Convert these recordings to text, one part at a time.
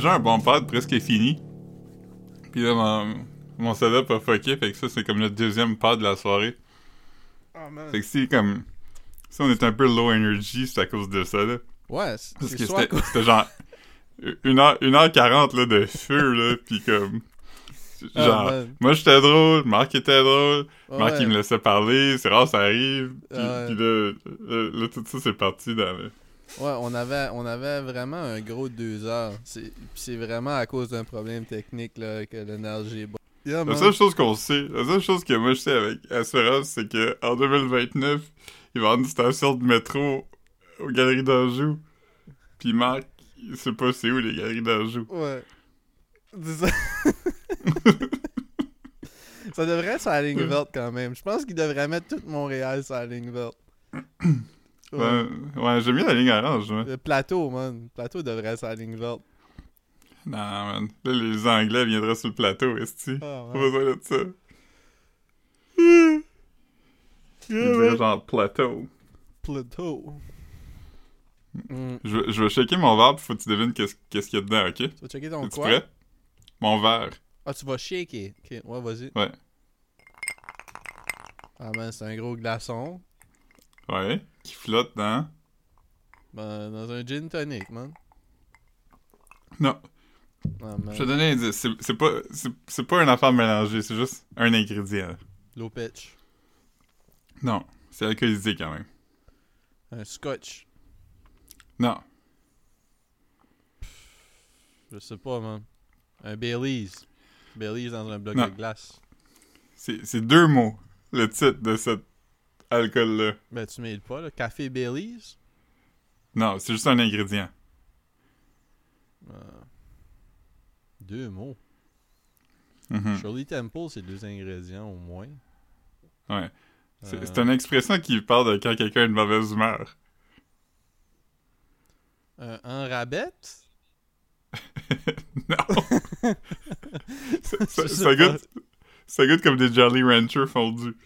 déjà un bon pad presque fini. Puis là, mon, mon setup a fucké, fait que ça, c'est comme le deuxième pad de la soirée. Oh, man. Fait que si, comme... Si on est un peu low energy, c'est à cause de ça, là. Ouais, c'est Parce que c'était quoi- c'était genre... Une heure, une heure quarante, là, de feu, là, pis comme... Ah, Genre, moi j'étais drôle, Marc était drôle, Marc Ouais. il me laissait parler, c'est rare ça arrive, pis, Ouais. pis là, là, là, tout ça c'est parti dans le... Ouais, on avait, on avait vraiment un gros deux heures. C'est puis c'est vraiment à cause d'un problème technique là, que l'énergie est bonne. Yeah, La seule chose qu'on sait, la seule chose que moi je sais avec Assurance, c'est que en 2029, il va y avoir une station de métro aux Galeries d'Anjou. Pis Marc, il sait pas c'est où les Galeries d'Anjou. Ouais. Ça. ça devrait être sur la ligne verte quand même. Je pense qu'il devrait mettre tout Montréal sur la ligne verte. Ouais, ouais j'aime bien la ligne orange. Le plateau, man. Le plateau devrait être la ligne verte. Non, man. Là, les Anglais viendraient sur le plateau, est-ce Ah, Pas ouais. besoin de ça? Ils diraient genre plateau. Plateau. Mm. Je, vais- je vais checker mon verre, pis faut que tu devines qu'est-ce qu'il y a dedans, ok? Tu vas checker ton Es-tu quoi? prêt? Mon verre. Ah, tu vas shaker. Ok, ouais, vas-y. Ouais. Ah, man, c'est un gros glaçon. Ouais. Qui flotte dans... Ben, dans un gin tonic, man. Non. Ah. Je te donner un indice. C'est pas, c'est pas une affaire mélangée, c'est juste un ingrédient. Low pitch. Non. C'est alcoolisé quand même. Un scotch. Non. Je sais pas, man. Un Baileys. Baileys dans un bloc Non. de glace. C'est deux mots, le titre de cet alcool-là. Ben, tu mêles pas, là. Café Baileys. Non, c'est juste un ingrédient. Euh, Deux mots. Mhm. Shirley Temple, c'est deux ingrédients au moins. Ouais. C'est Euh, c'est une expression qui parle de quand quelqu'un a une mauvaise humeur. Un, un rabbit? non. ça, goûte, ça goûte comme des Jolly Rancher fondus.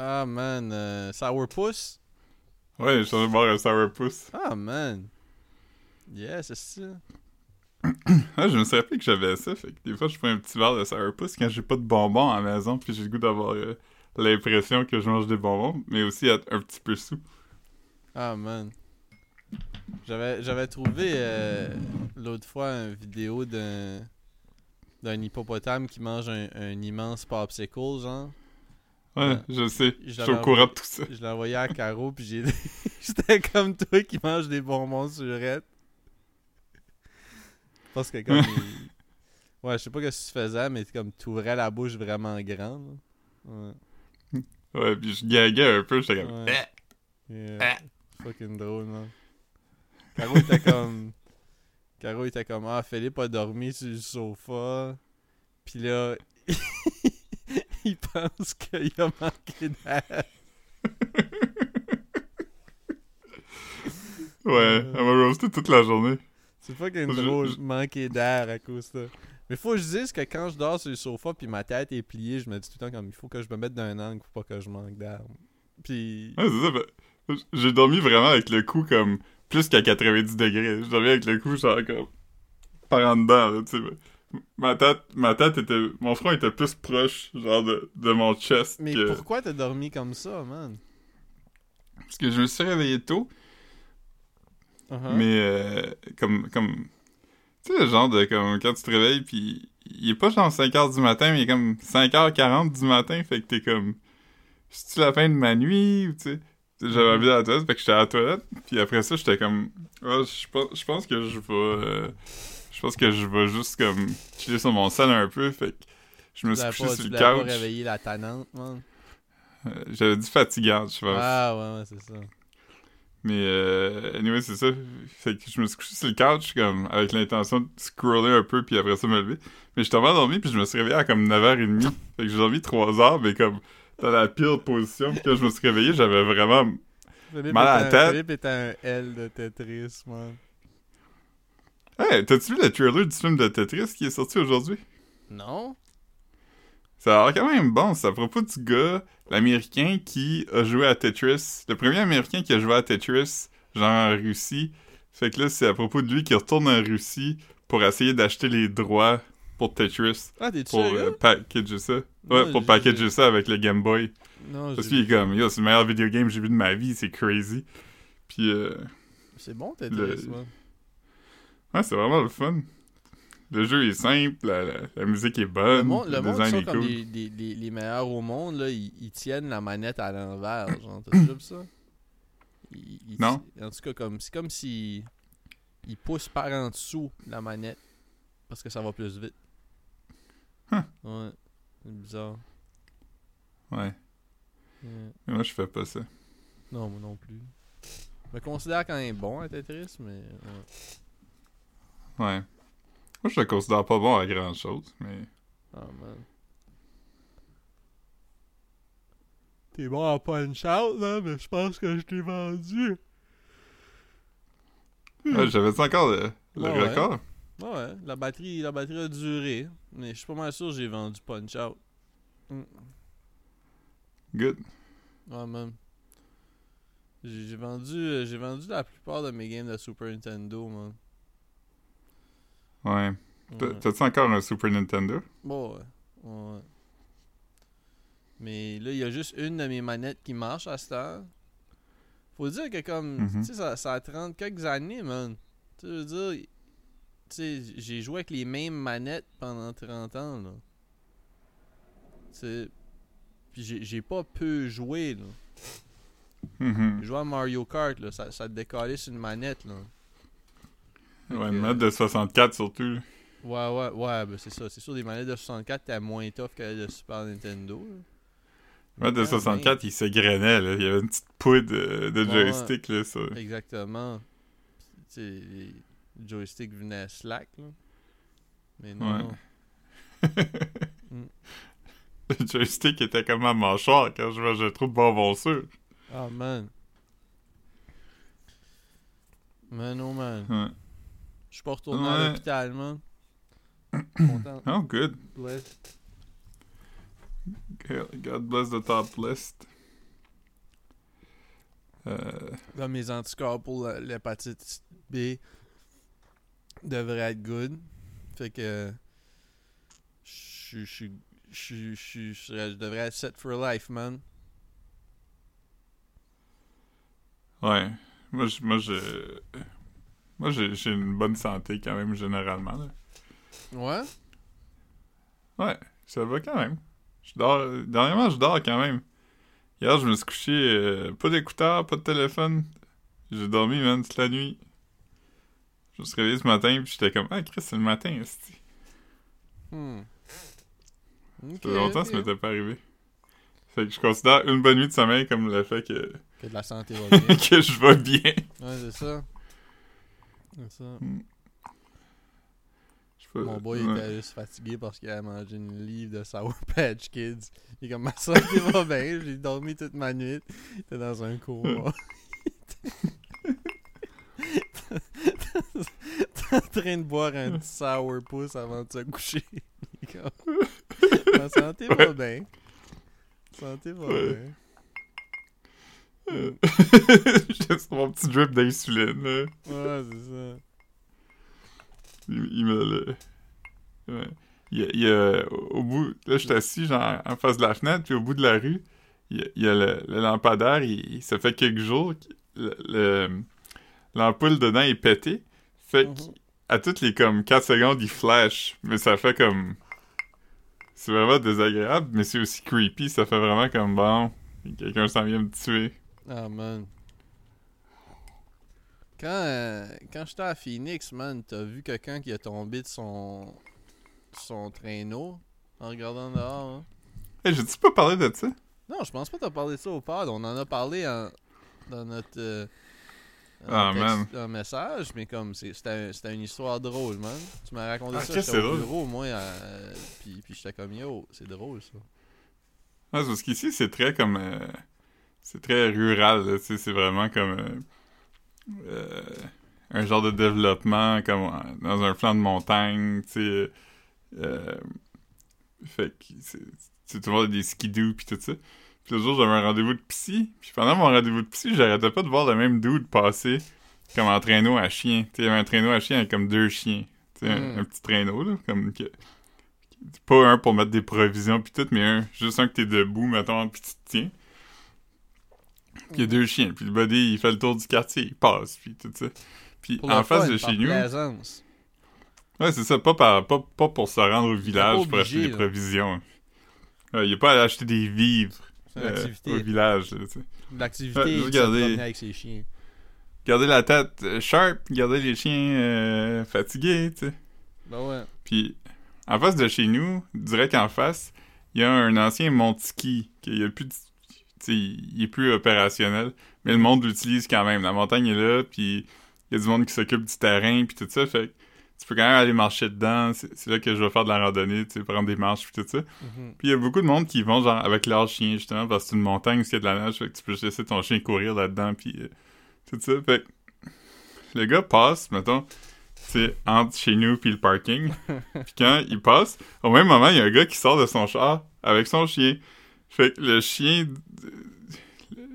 Ah, man. Euh, sourpuss? Ouais, je suis en train de un sourpuss. Ah, man. Yeah, c'est ça. Ah, je me suis rappelé que j'avais ça, fait que des fois je prends un petit verre de sourpuss quand j'ai pas de bonbons à la maison, puis j'ai le goût d'avoir euh, l'impression que je mange des bonbons, mais aussi être un petit peu sous. Ah, man. J'avais, j'avais trouvé euh, l'autre fois une vidéo d'un, d'un hippopotame qui mange un, un immense popsicle, genre. Ouais, je sais, je suis au courant de tout ça. Je l'ai envoyé à Caro, puis j'ai j'étais comme toi qui mange des bonbons surette. Parce que comme... il- Ouais, je sais pas ce que tu faisais, mais comme tu ouvrais la bouche vraiment grande. là. Ouais. Ouais, puis je gaguais un peu, j'étais comme... Ouais. Yeah. Fucking drôle, man. Caro était comme. Caro était comme Ah, Philippe a dormi sur le sofa. Pis là, il pense qu'il a manqué d'air. Ouais, elle m'a roasté toute la journée. C'est fucking Je- drôle, je- manquer d'air à cause de ça. Mais faut que je dise que quand je dors sur le sofa puis ma tête est pliée, je me dis tout le temps comme il faut que je me mette d'un angle pour pas que je manque d'air. Puis. Ouais, c'est ça, ben, j'ai dormi vraiment avec le cou comme plus qu'à 90 degrés. J'ai dormi avec le cou genre comme par en dedans, là, tu sais. Ma tête, ma tête était, mon front était plus proche, genre de, de mon chest Mais que... pourquoi t'as dormi comme ça, man? Parce que je me suis réveillé tôt, Uh-huh. mais euh, comme, comme, tu sais, le genre de, comme, quand tu te réveilles, puis il est pas genre 5h du matin, mais il est comme 5h40 du matin, fait que t'es comme, c'est-tu la fin de ma nuit, ou tu sais, j'avais envie d'aller à la toilette, fait que j'étais à la toilette, puis après ça, j'étais comme, je pense, je pense que je vais, euh, je pense que je vais juste comme chiller sur mon sol un peu, fait que je me Tu suis couché pas, sur tu le l'as pas couch, réveillé la tannante, man? Euh, j'avais dit fatigante, je pense. Ah ouais, ouais, c'est ça. Mais euh, anyway, c'est ça. Fait que je me suis couché sur le couch comme avec l'intention de scroller un peu puis après ça me lever. Mais je tombé endormi puis je me suis réveillé à comme 9h30. Fait que j'ai dormi 3 heures mais comme dans la pire position. Puis quand je me suis réveillé, j'avais vraiment Philippe Mal à la tête. Philippe est un L de Tetris, man. Hey, t'as-tu vu le trailer du film de Tetris qui est sorti aujourd'hui? Non? Ça a l'air quand même bon. C'est à propos du gars, l'américain qui a joué à Tetris. Le premier américain qui a joué à Tetris, genre en Russie. Fait que là, c'est à propos de lui qui retourne en Russie pour essayer d'acheter les droits pour Tetris. Ah, t'es-tu Pour euh, packager ça. Non, Ouais, pour packager ça avec le Game Boy. Non, Parce qu'il est comme, yo, c'est le meilleur video game que j'ai vu de ma vie, c'est crazy. Puis, euh, C'est bon, Tetris, le- man. Ouais, c'est vraiment le fun. Le jeu est simple, la, la- la musique est Le bonne, monde, le, le monde design sont est comme cool. les, les, les, les meilleurs au monde, là, ils, ils tiennent la manette à l'envers, genre, t'as vu ça? Ils- ils- Non. En tout cas, comme, c'est comme si ils poussent par en dessous la manette, parce que ça va plus vite. Huh. Ouais, c'est bizarre. Ouais. Ouais. Mais moi, je fais pas ça. Non, moi non plus. Je me considère quand même bon à Tetris, mais... ouais. Ouais. Moi, je le considère pas bon à grand chose, mais. Ah, man. T'es bon à punch out, là, mais je pense que je t'ai vendu. Ouais, J'avais encore le, le Ouais, ouais. record. Ouais, ouais, la batterie, la batterie a duré, mais je suis pas mal sûr que j'ai vendu punch out. Mm. Good. Ouais, man. J'ai j'ai vendu, euh, j'ai vendu la plupart de mes games de Super Nintendo, man. Ouais. T'as- Ouais. T'as-tu encore un Super Nintendo? Bon, ouais. ouais. Mais là, il y a juste une de mes manettes qui marche à cette heure. Faut dire que comme, Mhm. tu sais, ça, ça a 30 quelques années, man. Tu veux dire, tu sais, j'ai joué avec les mêmes manettes pendant 30 ans, là. Tu puis j'ai pas peu joué, là. Mhm. J'ai joué à Mario Kart, là, ça, ça te décalait sur une manette, là. Ouais, une manette de 64 surtout. Ouais, ouais, ouais, ben c'est ça. C'est sûr, des manettes de 64, t'es moins tough que les de Super Nintendo, là. Une manette de Mais quand 64, il s'égrenait, là. Il y avait une petite poudre de, de Ouais, joystick, là, ça. Exactement. Tu sais, les joysticks venaient slack, là. Mais non, Ouais. non. Mm. Le joystick était comme un mâchoire quand je mangeais trop de bonbons sûrs. Ah, man. Man, oh man. Ouais. Je suis pas retourné à Ouais. l'hôpital, man. Content. Oh, good. Blessed. God bless the top list. Euh, Là, mes anticorps pour l'hépatite B devraient être good. Fait que. Je je devrais être set for life, man. ouais. Moi, je, moi, je, moi, j'ai, une bonne santé quand même, généralement, là. Ouais? Ouais, ça va quand même. Je dors, dernièrement, je dors quand même. Hier, je me suis couché, euh, pas d'écouteurs, pas de téléphone. J'ai dormi, man, toute la nuit. Je me suis réveillé ce matin, puis j'étais comme, ah, Chris, c'est le matin, esti. Hmm. Ça Ok, fait longtemps que ça m'était pas arrivé. Fait que je considère une bonne nuit de sommeil comme le fait que, Que de la santé va bien. que je vais bien. ouais, c'est ça. C'est ça. Pas, Mon boy ouais. était juste fatigué parce qu'il a mangé une livre de Sour Patch Kids. Il est comme ma santé va bien, j'ai dormi toute ma nuit. Il était dans un coma. T'es en train de boire un petit sour puss avant de se coucher. Ma santé va bien. Santé va bien. J'étais sur mon petit drip d'insuline. Ouais, c'est ça. Il, il me le. Ouais. Il y a, il au bout. Là, je suis assis, genre, en face de la fenêtre, puis au bout de la rue, il y a, le, le lampadaire, il, ça fait quelques jours que le- le- l'ampoule dedans est pétée. Fait Mhm. qu'à toutes les comme 4 secondes, il flash. Mais ça fait comme. C'est vraiment désagréable, mais c'est aussi creepy. Ça fait vraiment comme bon. Quelqu'un s'en vient me tuer. Ah, man. Quand, euh, quand j'étais à Phoenix, man, t'as vu quelqu'un qui a tombé de son, son traîneau en regardant dehors, hein? Hey, j'ai-tu pas parlé de ça? Non, je pense pas que t'as parlé de ça au pod. On en a parlé en- dans notre, euh, dans Ah, man. un message, mais comme c'est- c'était un- c'était une histoire drôle, man. Tu m'as raconté Ah, ça, j'étais au c'est bureau, moi, euh, puis, puis j'étais comme, yo, c'est drôle, ça. C'est parce qu'ici, c'est très comme. C'est très rural, là, tu sais, c'est vraiment comme. euh, euh, un genre de développement, comme euh, dans un flanc de montagne, tu sais. euh, fait que c'est. tu a des skidoo pis tout ça. Puis le jour, j'avais un rendez-vous de psy. Puis pendant mon rendez-vous de psy, j'arrêtais pas de voir le même dude passer comme en traîneau à chien. Tu sais, il y avait un traîneau à chien avec comme deux chiens. Tu sais, un- Mm. un, petit traîneau, là, comme que... Pas un pour mettre des provisions puis tout, mais un, juste un que t'es debout, mettons, puis tu te tiens. Puis il y a deux chiens, puis le buddy, il fait le tour du quartier, il passe, puis tout ça. Puis Pour en face fun, de chez nous... plaisance. Ouais, c'est ça, pas, par, pas, pas pour se rendre au village pour acheter des là. provisions. Ouais, il est pas allé acheter des vivres euh, au village. L'activité, Ouais, regardez. avec ses chiens. Garder la tête euh, sharp, garder les chiens euh, fatigués, tu sais. Ben ouais. Puis, en face de chez nous, direct en face, il y a un ancien monti qui a plus de- il est plus opérationnel, mais le monde l'utilise quand même. La montagne est là, puis il y a du monde qui s'occupe du terrain, puis tout ça, fait que tu peux quand même aller marcher dedans. C'est là que je vais faire de la randonnée, tu sais, prendre des marches, puis tout ça. Mhm. Puis il y a beaucoup de monde qui vont genre avec leur chien justement parce que c'est une montagne où il y a de la neige, fait que tu peux laisser ton chien courir là-dedans puis euh, tout ça. Fait que le gars passe, mettons, c'est entre chez nous puis le parking. puis quand il passe, au même moment, il y a un gars qui sort de son char avec son chien. Fait que le chien,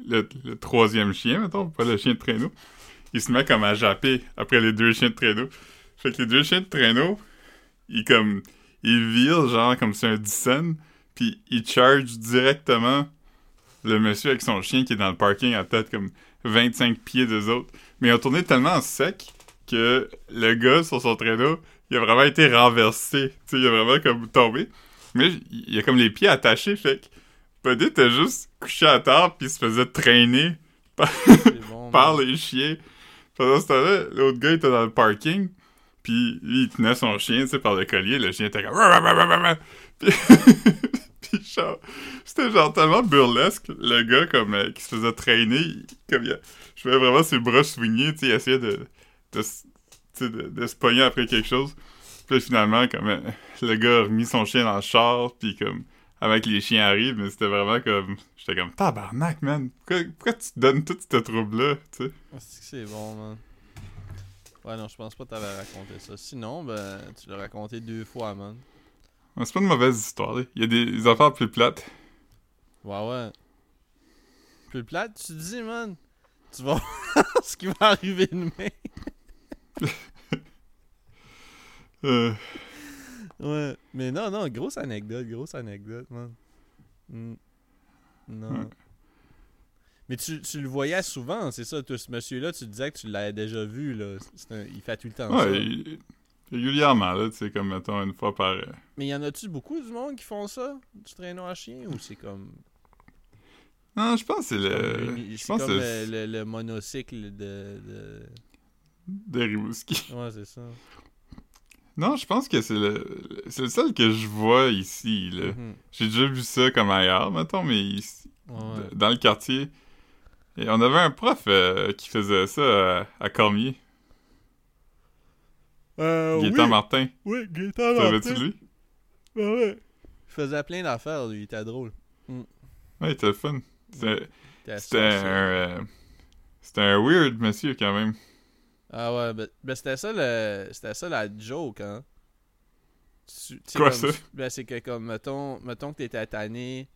le, troisième chien, mettons, pas le chien de traîneau, il se met comme à japper après les deux chiens de traîneau. Fait que les deux chiens de traîneau, ils comme il vire genre comme c'est un Dyson, puis il charge directement le monsieur avec son chien qui est dans le parking à peut-être comme 25 pieds des autres. Mais ils ont tourné tellement sec que le gars sur son traîneau, il a vraiment été renversé. Tu sais, il a vraiment comme tombé. Mais il a comme les pieds attachés, fait que Buddy était juste couché à terre puis il se faisait traîner bon. par les chiens. Pendant ce temps-là, l'autre gars était dans le parking, puis lui, il tenait son chien, tu sais, par le collier. Le chien était comme... Puis, c'était genre tellement burlesque, le gars, comme, euh, qui se faisait traîner, il- comme, il je voyais vraiment ses bras swinguer, tu sais, il essayait de, de, sais, de, de se pogner après quelque chose. Puis finalement, comme, euh, le gars a remis son chien dans le char, puis comme, avec les chiens arrivent, mais c'était vraiment comme, j'étais comme, tabarnak, man, pourquoi, pourquoi tu te donnes tout ce trouble-là, tu sais? Ah, c'est que bon, man. Ouais, non, je pense pas que t'avais raconté ça. Sinon, ben, tu l'as raconté deux fois, man. Ouais, C'est pas une mauvaise histoire, là. Il y a des, des affaires plus plates. Ouais, ouais. Plus plate, tu dis, man. Tu vas voir ce qui va arriver demain. Euh, Ouais. Mais non, non, grosse anecdote, grosse anecdote, man. Mm. Non. Ouais. Mais tu, tu le voyais souvent, c'est ça. toi, ce monsieur-là, tu disais que tu l'avais déjà vu, là. Un- il fait tout le temps ça. ouais, il- régulièrement, là, tu sais, comme, mettons, une fois par... euh, Mais y en a-tu beaucoup du monde qui font ça? Du traîneau à chien? Ou c'est comme. Non, je pense que c'est le... une- Je c'est pense comme le- le monocycle de. de... de Rimouski. Ouais, c'est ça. Non, je pense que c'est le... C'est le seul que je vois ici, là. Mhm. J'ai déjà vu ça comme ailleurs, mettons, mais ici, Ouais, ouais. d- dans le quartier. Et on avait un prof euh, qui faisait ça à, à Cormier, Euh, Gaétan oui, Martin. oui, Gaétan Savais-tu Martin. lui? Ouais, ouais. Il faisait plein d'affaires, lui, il était drôle. Ouais, il était fun. C'était C'était un... euh, C'était un weird monsieur, quand même. Ah ouais, ben, ben c'était ça le. C'était ça la joke, hein. Tu- Quoi, comme- ça? Ben c'est que comme mettons, mettons que t'étais tanné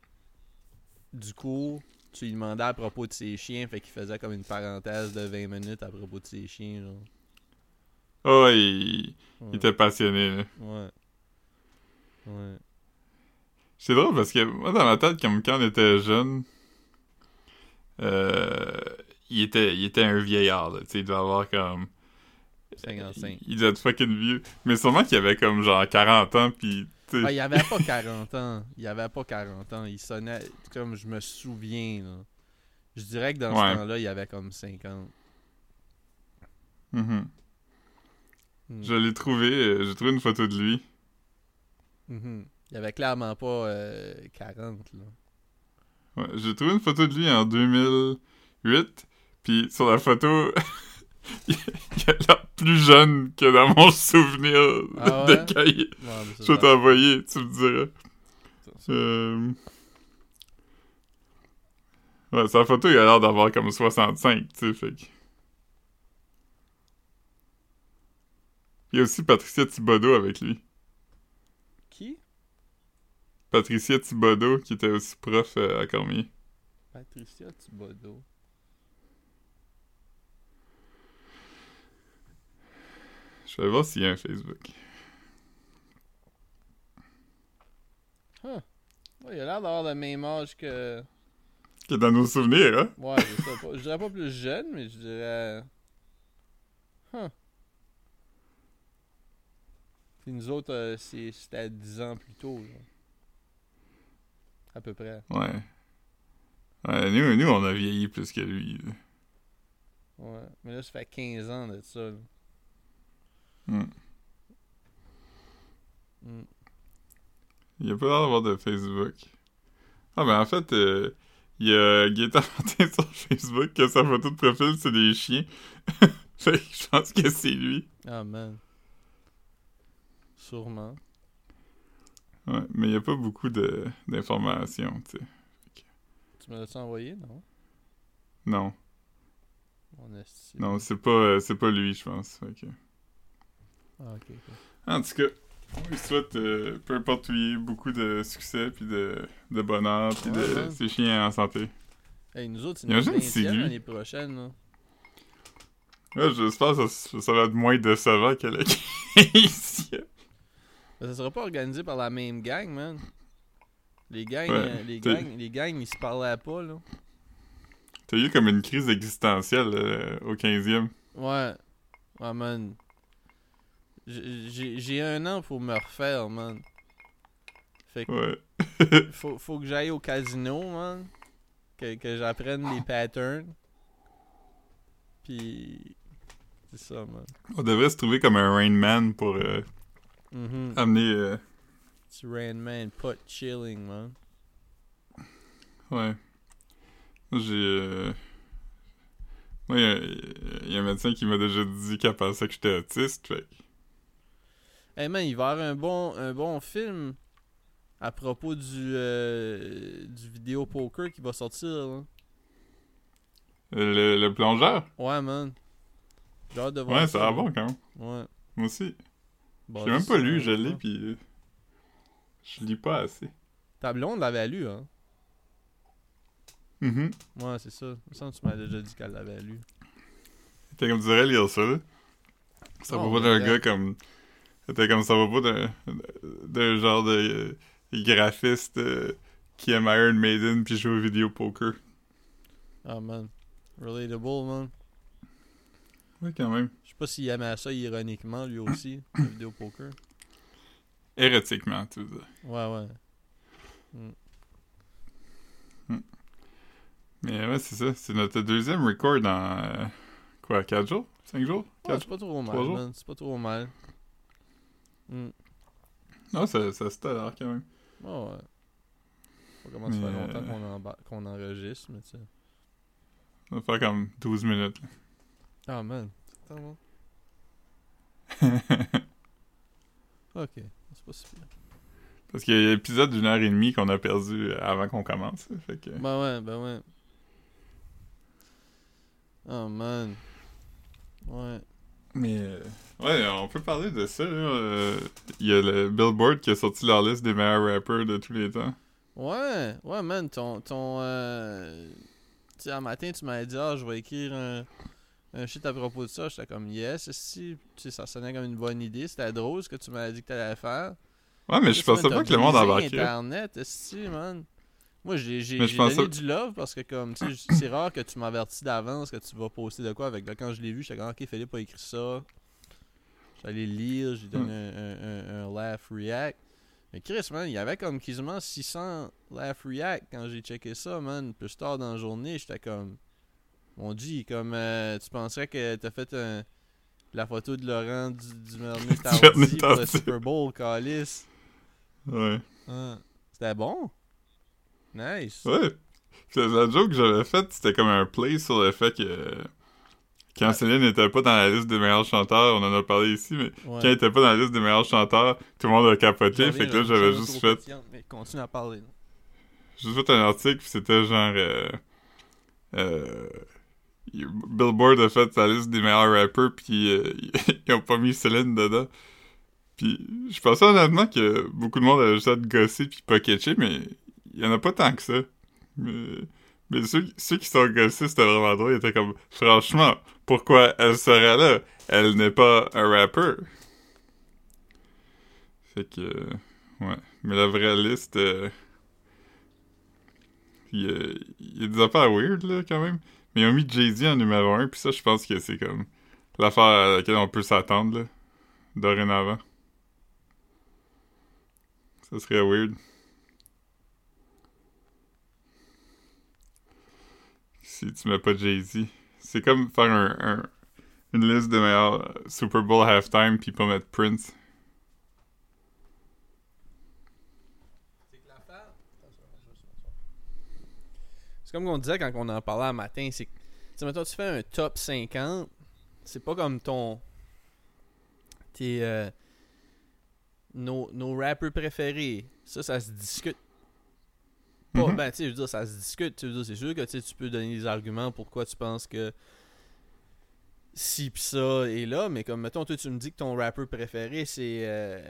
du cours, tu lui demandais à propos de ses chiens, fait qu'il faisait comme une parenthèse de 20 minutes à propos de ses chiens, genre. Oh, il... Ouais. il était passionné, là. Ouais. Ouais. C'est drôle parce que moi, dans ma tête, comme quand on était jeune, euh, il, était, il était un vieillard, là. Tu sais, il devait avoir comme. 55. Il, il devait être fucking vieux. Mais sûrement qu'il avait comme genre 40 ans, sais, Ah, il avait pas 40 ans. Il avait pas 40 ans. Il sonnait comme je me souviens, là. Je dirais que dans Ouais. ce temps-là, il avait comme 50. mhm. Hmm. Je l'ai trouvé, euh, j'ai trouvé une photo de lui. Mhm. Il avait clairement pas euh, 40, là. Ouais, j'ai trouvé une photo de lui en 2008, puis sur la photo, il a l'air plus jeune que dans mon souvenir Ah de ouais? Ouais, ça, Je vais t'envoyer, tu me diras. Euh... Ouais, sa photo, il a l'air d'avoir comme 65, tu sais, fait que... Il y a aussi Patricia Thibodeau avec lui. Qui? Patricia Thibodeau, qui était aussi prof euh, à Cormier. Patricia Thibodeau. Je vais voir s'il y a un Facebook. Ouais, il a l'air d'avoir le même âge que. Qui est dans nos souvenirs, hein? Ouais, je sais pas. Je dirais pas plus jeune, mais je dirais. Huh. Puis nous autres, euh, c'est- c'était à 10 ans plus tôt, genre. À peu près. Ouais. Ouais, nous, nous, on a vieilli plus que lui. là. Ouais. Mais là, ça fait 15 ans de ça. là. Hmm. Il a pas l'air d'avoir de Facebook. Ah, ben en fait, euh, il y a Gaëtan Martin sur Facebook que sa photo de profil, c'est des chiens. fait que je pense que c'est lui. Ah, man. Sûrement. Ouais, mais il y a pas beaucoup d'informations, tu sais. Tu me l'as-tu envoyé, non? Non, non, c'est pas, euh, c'est pas lui, je pense. Que- Ah. En tout cas, on lui souhaite, euh, peu importe où il est, beaucoup de succès, puis de, de bonheur, puis Ouais, de ouais. ses chiens en santé. Hey, nous autres, c'est notre Imagine si 20e lui- l'année prochaine, là. Ouais, j'espère que ça, ça va être moins décevant que le 15 Mais ça sera pas organisé par la même gang, man. Les gangs, Ouais, euh, les gangs, les gangs, ils se parlaient pas, là. T'as eu comme une crise existentielle euh, au 15e. Ouais. Ah, man. J'ai- un an pour me refaire, man. Fait que Ouais. faut, faut que j'aille au casino, man. Que, que j'apprenne les patterns. Puis. C'est ça, man. On devrait se trouver comme un Rain Man pour euh, Mhm. amener. euh, It's Rain Man, pot chilling, man. ouais. Moi, j'ai. euh, Moi, il y a- il y, a un médecin qui m'a déjà dit qu'elle pensait que j'étais autiste. Fait Hey man, il va y avoir un bon, un bon film à propos du, euh, du vidéo poker qui va sortir. Là. Le, le plongeur? Ouais, man. J'ai hâte de voir Ouais, ça. va bon quand même. Ouais. Moi aussi. Bon, J'ai même pas lu, je l'ai, puis. euh, Je lis pas assez. Ta blonde l'avait lu, hein? Mhm. Ouais, c'est ça. Il me semble que tu m'as déjà dit qu'elle l'avait lu. T'es comme tu dirais lire ça, là. Ça Oh, va pas d'un gars comme. C'était comme ça va pas d'un. genre de euh, graphiste euh, qui aime Iron Maiden puis joue au vidéo poker. Ah, man. Relatable, man. Ouais, quand même. Je sais pas s'il aimait ça ironiquement, lui aussi, le vidéo poker. Érotiquement, tu veux dire. Ouais, ouais. Mais ouais, c'est ça. C'est notre deuxième record en. euh, quoi, 4 jours? 5 jours? Ouais, 4 c'est pas trop mal, man. C'est pas trop mal. Non, ça, ça se tolère quand même. Ouais, ouais. Pas comment ça fait Mais, longtemps euh, qu'on emba- qu'on enregistre, mais tu sais. Ça va faire comme 12 minutes. Ah, man. C'est tellement- Ok, c'est pas si pire. Parce qu'il y a l'épisode d'une heure et demie qu'on a perdu avant qu'on commence. Fait que. Ben ouais, ben ouais. Oh, man. Ouais. Mais euh, ouais, on peut parler de ça. là. Euh, Il y a le Billboard qui a sorti leur liste des meilleurs rappers de tous les temps. Ouais, ouais, man, ton. ton euh... Tu sais, un matin, tu m'avais dit, ah, je vais écrire un, un shit à propos de ça. J'étais comme, yes, si. Tu sais, ça sonnait comme une bonne idée. C'était drôle ce que tu m'avais dit que t'allais faire. Ouais, mais je pensais pas que le monde brisé embarquerait. Internet, esti, man. Moi, j'ai donné du love parce que, comme, tu sais, c'est rare que tu m'avertis d'avance que tu vas poster de quoi. Avec là, quand je l'ai vu, j'étais comme, ok, Philippe a écrit ça. J'allais lire, j'ai donné un, un, un, un laugh react. Mais Chris, man, il y avait comme quasiment 600 laugh react quand j'ai checké ça, man. Plus tard dans la journée, j'étais comme, mon Dieu, comme, euh, tu penserais que t'as fait un, la photo de Laurent du, du Tardy pour le. Super Bowl, Calice. Ouais. Ah, C'était bon? Nice. Ouais. La joke que j'avais faite, c'était comme un play sur le fait que. Quand. Céline n'était pas dans la liste des meilleurs chanteurs, on en a parlé ici, mais Ouais. quand elle était pas dans la liste des meilleurs chanteurs, tout le monde a capoté. Fait que là, j'avais juste fait, Mais continue à parler. là. juste fait un article, puis c'était genre. euh, euh, Billboard a fait sa liste des meilleurs rappers, puis euh, ils ont pas mis Céline dedans. Puis je pensais honnêtement que beaucoup de monde allait juste être gossé puis pas catché, mais il y en a pas tant que ça. Mais ceux, qui sont gossés, c'était vraiment drôle. Ils étaient comme, franchement, pourquoi elle serait là? Elle n'est pas un rappeur. Fait que, euh, ouais. Mais la vraie liste, euh, il, y a, y a des affaires weird, là, quand même. Mais ils ont mis Jay-Z en numéro 1, puis ça, je pense que c'est comme l'affaire à laquelle on peut s'attendre, là, dorénavant. Ça serait weird. Si tu mets pas Jay-Z. C'est comme faire un, un- une liste de meilleurs Super Bowl halftime puis pas mettre Prince. C'est comme on disait quand on en parlait un matin, c'est que, tu fais un top 50, c'est pas comme ton. Tes. euh, nos, nos rappeurs préférés. Ça, ça se discute. Pas, Mhm. Ben, tu sais, je veux dire, ça se discute. Tu veux dire, c'est sûr que tu peux donner des arguments pourquoi tu penses que si pis ça est là, mais comme, mettons, toi, tu me dis que ton rappeur préféré, c'est. euh,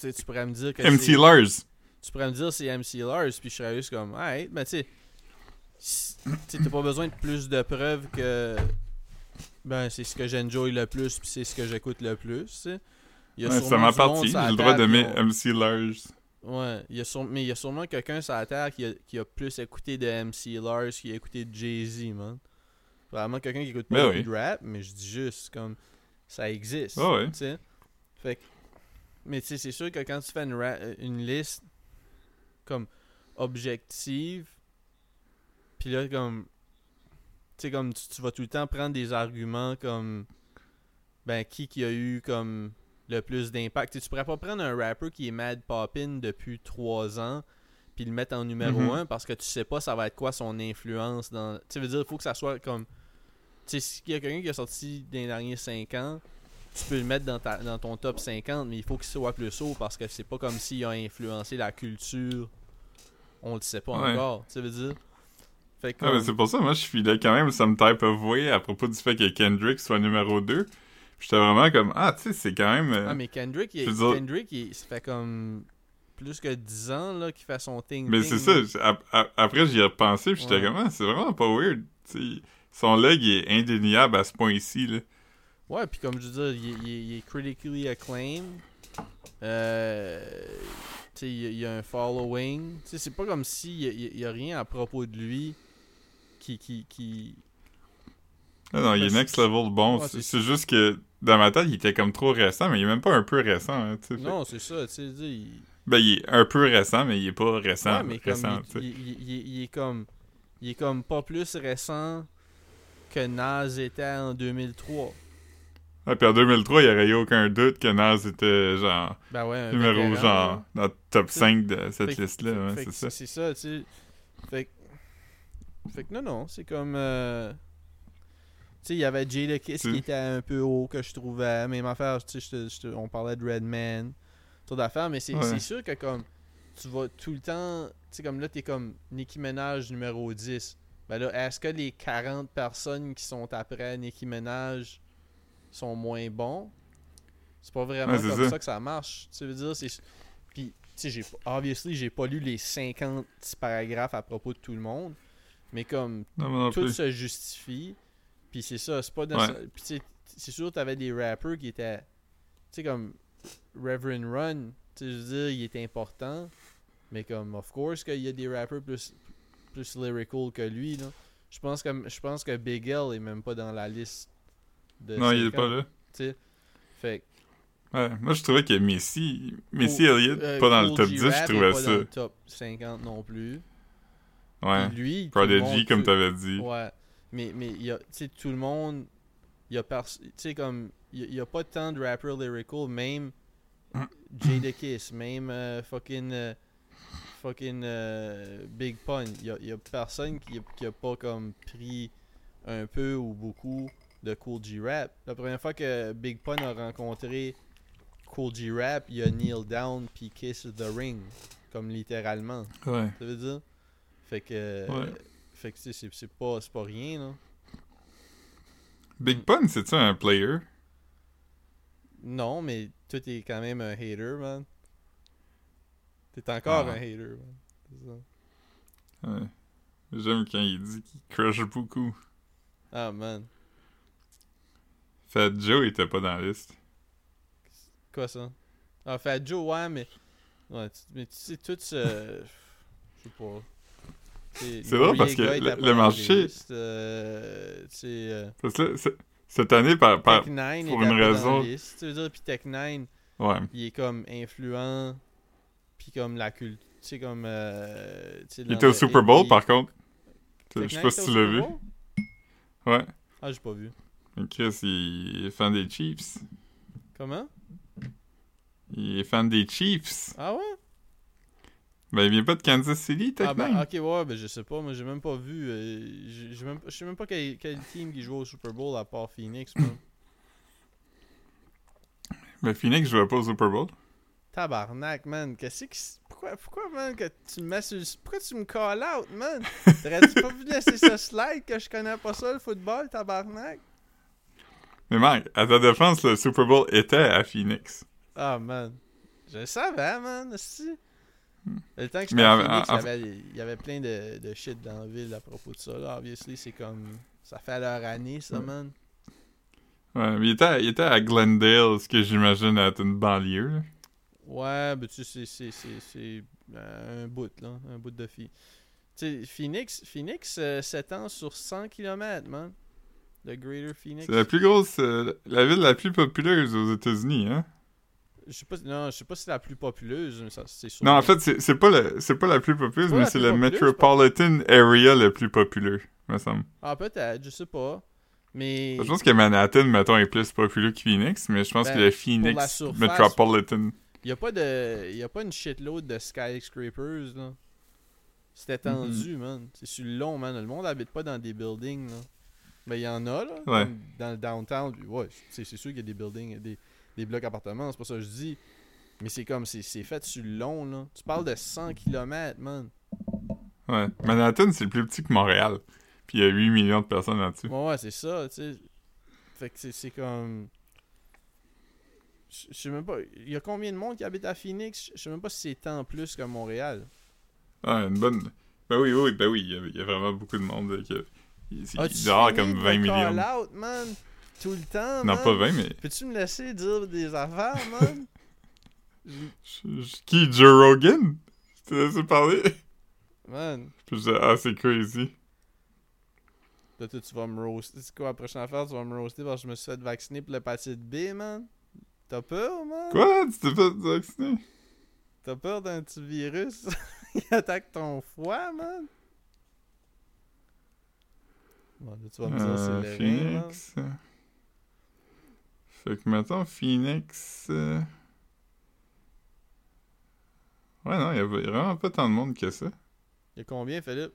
tu pourrais me dire que. MC Lars. tu pourrais me dire c'est MC Lars, puis je serais juste comme, hey, ben tu sais, t'as pas besoin de plus de preuves que, ben c'est ce que j'enjoy le plus, puis c'est ce que j'écoute le plus, tu sais. Il y a Ouais, sûrement ça sur la J'ai le droit qui ont- MC Lars. Ouais, il y a mais il y a sûrement quelqu'un sur la terre qui a, qui a plus écouté de MC Lars qui a écouté de Jay-Z, man. Vraiment quelqu'un qui écoute pas Ben oui. de rap, mais je dis juste comme ça existe. Ah ouais. Fait que- mais tu sais, c'est sûr que quand tu fais une, ra- euh, une liste comme objective, puis là, comme. Tu sais, comme tu, tu vas tout le temps prendre des arguments comme. Ben, qui qui a eu comme le plus d'impact. Tu sais, tu pourrais pas prendre un rapper qui est Mad Poppin depuis 3 ans puis le mettre en numéro Mhm. 1 parce que tu sais pas ça va être quoi son influence dans. Tu veux dire, il faut que ça soit comme. Tu sais, s'il y a quelqu'un qui a sorti dans les derniers 5 ans, tu peux le mettre dans, ta, dans ton top 50, mais il faut qu'il soit plus haut parce que c'est pas comme s'il a influencé la culture. On le sait pas Ouais. encore. Tu veux dire. Fait que. Ah, comme- c'est pour ça, moi, je filais quand même some type of way à propos du fait que Kendrick soit numéro 2. J'étais vraiment comme, ah, tu sais, c'est quand même... euh, Ah, mais Kendrick, il, Kendrick il, ça fait comme plus que 10 ans là, qu'il fait son thing. Mais c'est ça, ap- ap- après j'y ai repensé, puis j'étais Ouais. comme, ah, c'est vraiment pas weird. son leg est indéniable à ce point-ci, là. Ouais, puis comme je veux dire, il, est- il est- il est critically acclaimed. Euh, il, y a- il a un following. Tu sais, c'est pas comme a, il y a rien à propos de lui qui. qui, qui... Ah non, il est next level bon. Ouais, c'est juste que dans ma tête, il était comme trop récent, mais il est même pas un peu récent, hein. Non, c'est ça, tu sais. Il... Ben, il est un peu récent, mais il est pas récent. Ouais, mais comme récent, il, est comme. Il est comme pas plus récent que Nas était en 2003. Ouais, puis en 2003, il y aurait eu aucun doute que Nas était, genre, Ben ouais, numéro, vétéran, genre, dans le top Fait- 5 de cette liste-là, ouais, c'est ça. C'est ça, tu sais. Fait que. Fait que non, non, c'est comme. euh, sais, il y avait Jada Kiss Tu- qui était un peu haut que je trouvais. Même affaire, tu sais, on parlait de Redman. Tour d'affaires, mais c'est Ouais. sûr que comme. Tu vas tout le temps. Tu sais, comme là, t'es comme Nicki Minaj numéro 10. Ben là, est-ce que les 40 personnes qui sont après Nicki Minaj sont moins bons? C'est pas vraiment Ouais, comme ça. ça. que ça marche. Tu veux dire, c'est. Puis, tu sais, j'ai obviously, j'ai pas lu les 50 paragraphes à propos de tout le monde. Mais comme Non, moi non tout plus. se justifie. Puis c'est ça, c'est pas tu sais, c'est sûr, t'avais des rappers qui étaient. Tu sais, comme Reverend Run, tu sais, je veux dire, il est important. Mais comme, of course, qu'il y a des rappers plus, plus lyrical que lui, là. Je pense que, je pense que Big L est même pas dans la liste de Non, il est 50, pas là. tu sais. Fait Ouais, moi je trouvais que Messi, Messi Elliott, euh, pas dans le top G 10, je trouvais pas ça. dans le top 50 non plus. Ouais. Puis lui, Prodigy, comme t'avais dit. Ouais. Mais, mais il y a, tu sais, tout le monde, il y a pers- tu sais, comme, y a- y a pas tant de rappers lyrical, même Jada Kiss, même euh, fucking, euh, fucking euh, Big Pun. Il y a, y a personne qui, qui a pas comme pris un peu ou beaucoup de Cool G Rap. La première fois que Big Pun a rencontré Cool G Rap, il a kneel down puis kiss the ring, comme littéralement. Ouais. Ça veut dire? Fait que. Ouais. Fait que c'est c'est pas, c'est pas rien, là. Big Pun, c'est-tu un player? Non, mais toi, t'es quand même un hater, man. T'es encore Ah. un hater, man. C'est ça. Ouais. J'aime quand il dit qu'il crush beaucoup. Ah, man. Fat Joe était pas dans la liste. Quoi ça? Ah, Fat Joe, ouais, mais. Ouais, tu- mais tu sais, tout ce. Je sais pas. C'est drôle parce que le- le marché- Euh, euh, Parce que là, c'est- cette année, par. par... Tech 9 pour une raison- Dans la liste, tu veux dire, puis Tech 9, Ouais. il est comme influent, puis comme la culture. Tu comme. Euh, Il était au le Super Bowl, par contre. Je sais 9 pas si tu l'as vu. Ouais. Ah, j'ai pas vu. Chris, il est fan des Chiefs. Comment? Il est fan des Chiefs. Ah ouais? Ben, il vient pas de Kansas City, Ah ben, techniquement. ok, ouais, ben je sais pas, moi j'ai même pas vu. euh, j'ai- j'ai même, je sais même pas quel, quel team qui joue au Super Bowl à part Phoenix, man. Mais Phoenix jouait pas au Super Bowl. Tabarnak, man. Qu'est-ce qui. s- Pourquoi, pourquoi, man, que tu me mets sur Pourquoi tu me call out, man? T'aurais-tu pas pu laisser ça slide que je connais pas ça, le football, tabarnak? Mais Mike, à ta défense, le Super Bowl était à Phoenix. Ah, man. Je le savais, man, aussi. Le temps que j'étais à en- Phoenix, en- il y avait, il y avait plein de, de shit dans la ville à propos de ça, là. Obviously, c'est comme. Ça fait leur année, ça, man. Ouais, mais il était, il était à Glendale, ce que j'imagine être une banlieue. là. Ouais, ben tu sais, c'est- c'est- c'est c'est, euh, un bout, là. Un bout de fille. Tu sais, Phoenix, Phoenix euh, s'étend sur 100 km, man. Le Greater Phoenix. C'est la plus grosse, euh, la ville la plus populeuse aux États-Unis, hein. Je sais pas, non, je sais pas si c'est la plus populeuse, mais ça, c'est sûr. Non, en fait, c'est c'est pas, la- c'est pas la plus populeuse, mais c'est le Metropolitan Area le plus populeux, me semble. Ah, peut-être, je sais pas. Mais. Je pense que Manhattan, mettons, est plus populeux que Phoenix, mais je pense Ben, que le Phoenix surface- Metropolitan. Il y a pas de. Y a pas une shitload de skyscrapers, là. C'est étendu, Mm-hmm. man. C'est sur le long, man. Le monde habite pas dans des buildings, là. Ben, il y en a, là. Ouais. Dans le downtown. Ouais, c'est c'est sûr qu'il y a des buildings, des, des blocs appartements, c'est pas ça que je dis. Mais c'est comme, c'est c'est fait sur le long, là. Tu parles de 100 km, man. Ouais. Manhattan, c'est plus petit que Montréal. Puis il y a 8 millions de personnes là-dessus. Ouais, ouais, c'est ça, tu sais. Fait que c'est- c'est comme. Je sais même pas. Il y a combien de monde qui habite à Phoenix? Je sais même pas si c'est tant plus que Montréal. Ah, une bonne. Ben oui, oui, ben oui, il y a, il y a vraiment beaucoup de monde. là, qui- fini comme de 20 me millions. call out, man? Tout le temps, Non, man? pas 20, mais. Peux-tu me laisser dire des affaires, man? je- je- Qui, Joe Rogan? Je t'ai laissé parler. man, Puis je dis, ah, c'est crazy. là, toi, tu vas me roaster. C'est quoi la prochaine affaire? Tu vas me roaster parce que je me suis fait vacciner pour l'hépatite B, man? T'as peur, man? Quoi? Tu t'es fait vacciner? T'as peur d'un petit virus qui attaque ton foie, man? Bon, là, tu vas me dire c'est le rein, man. Phoenix. euh. Fait que mettons Phoenix. euh. Ouais, non, il y a vraiment pas tant de monde que ça. Il y a combien, Philippe?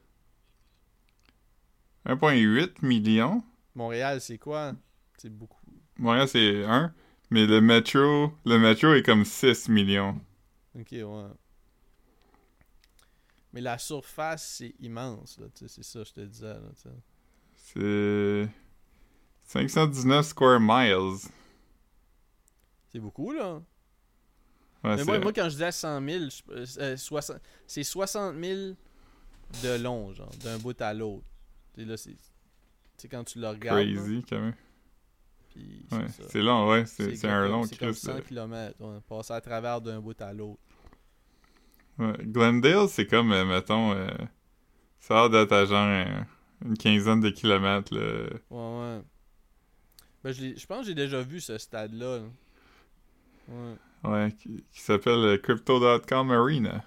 1,8 million. Montréal, c'est quoi? C'est beaucoup. Montréal, c'est 1. Mais le métro, le métro est comme 6 millions. Ok, ouais. Mais la surface, c'est immense, là, c'est ça que je te disais, là. C'est 519 square miles. C'est beaucoup, là. Ouais, Mais moi, moi, quand je disais 100 000, je- euh, 60 c'est 60 000 de long, genre, d'un bout à l'autre. Tu sais, là, c'est... Quand tu le regardes, là, crazy quand même. Ouais, c'est long, ouais. C'est un long C'est comme Chris. 100 de- km, ouais, passer à travers d'un bout à l'autre. Ouais. Glendale, c'est comme, euh, mettons, euh, ça a d'être à genre euh, une quinzaine de kilomètres. Là. Ouais, ouais. Ben, je, je pense que j'ai déjà vu ce stade-là. là. Ouais. Ouais, qui, qui s'appelle euh, Crypto.com Arena.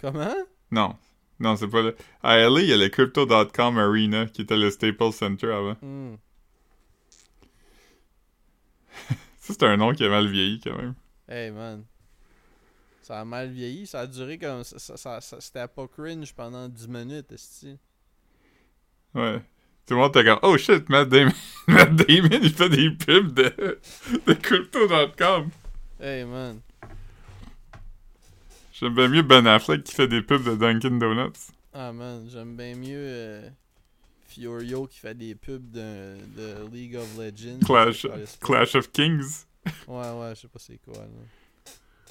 Comment? Non, non, c'est pas le. À LA, il y a le Crypto.com Arena qui était le Staples Center avant. Hmm. Ça, c'est un nom qui a mal vieilli quand même. Hey, man. Ça a mal vieilli. Ça a duré comme... Ça, ça, ça- C'était pas cringe pendant 10 minutes, esti. Ouais. Tout le monde était comme, oh shit, Matt Damon, Matt Damon, il fait des pubs de, de Crypto.com. Hey, man. J'aime bien mieux Ben Affleck qui fait des pubs de Dunkin' Donuts. Ah, man. J'aime bien mieux... euh, Fiorio qui fait des pubs de, de League of Legends. Clash, Clash of Kings. Ouais, ouais, je sais pas c'est quoi, là.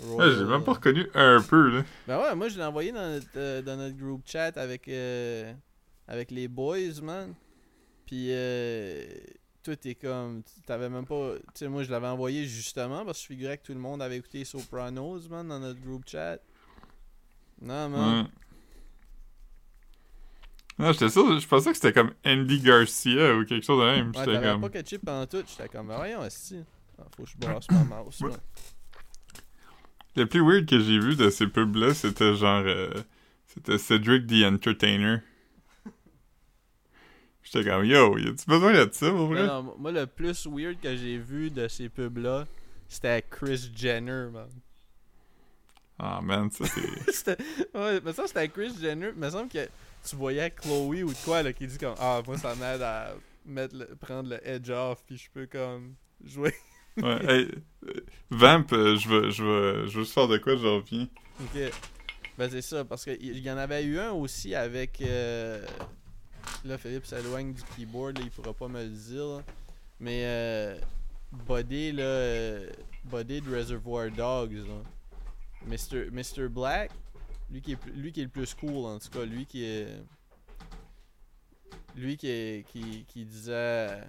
Ouais, j'ai même pas reconnu un peu, là. Ben ouais, moi je l'ai envoyé dans notre, euh, dans notre group chat avec, euh, avec les boys, man. Puis, euh, toi, t'es comme. T'avais même pas. Tu sais, moi, je l'avais envoyé justement parce que je figurais que tout le monde avait écouté Sopranos, man, dans notre group chat. Non, man. Ouais. Non, j'étais sûr, je pensais que c'était comme Andy Garcia ou quelque chose de même. Ouais, J'étais comme. pas catché pendant tout. J'étais comme, ben voyons, esti. Ah, faut que je brasse ma mouse, man. Le plus weird que j'ai vu de ces pubs-là, c'était genre. euh, c'était Cedric the Entertainer. J'étais comme, yo, y a-tu besoin de ça pour vrai? Non, non, moi, le plus weird que j'ai vu de ces pubs-là, c'était Chris Jenner, man. Ah, man, ça c'est. C'était- ouais, mais ça c'était Chris Jenner. Il me semble que tu voyais Chloé ou de quoi là, qui dit comme Ah, moi ça m'aide à mettre le- prendre le edge off, puis je peux comme jouer. Ouais, hey, Vamp, euh, je veux, je veux, je veux juste faire de quoi, je reviens. Ok. Ben c'est ça, parce qu'il y en avait eu un aussi avec. euh, Là, Philippe s'éloigne du keyboard, là, il pourra pas me le dire. Mais euh, Buddy, là. euh, Buddy de Reservoir Dogs, là. Mr. Mr. Black, lui qui, est, lui qui est le plus cool, en tout cas, lui qui est. Lui qui, qui, qui disait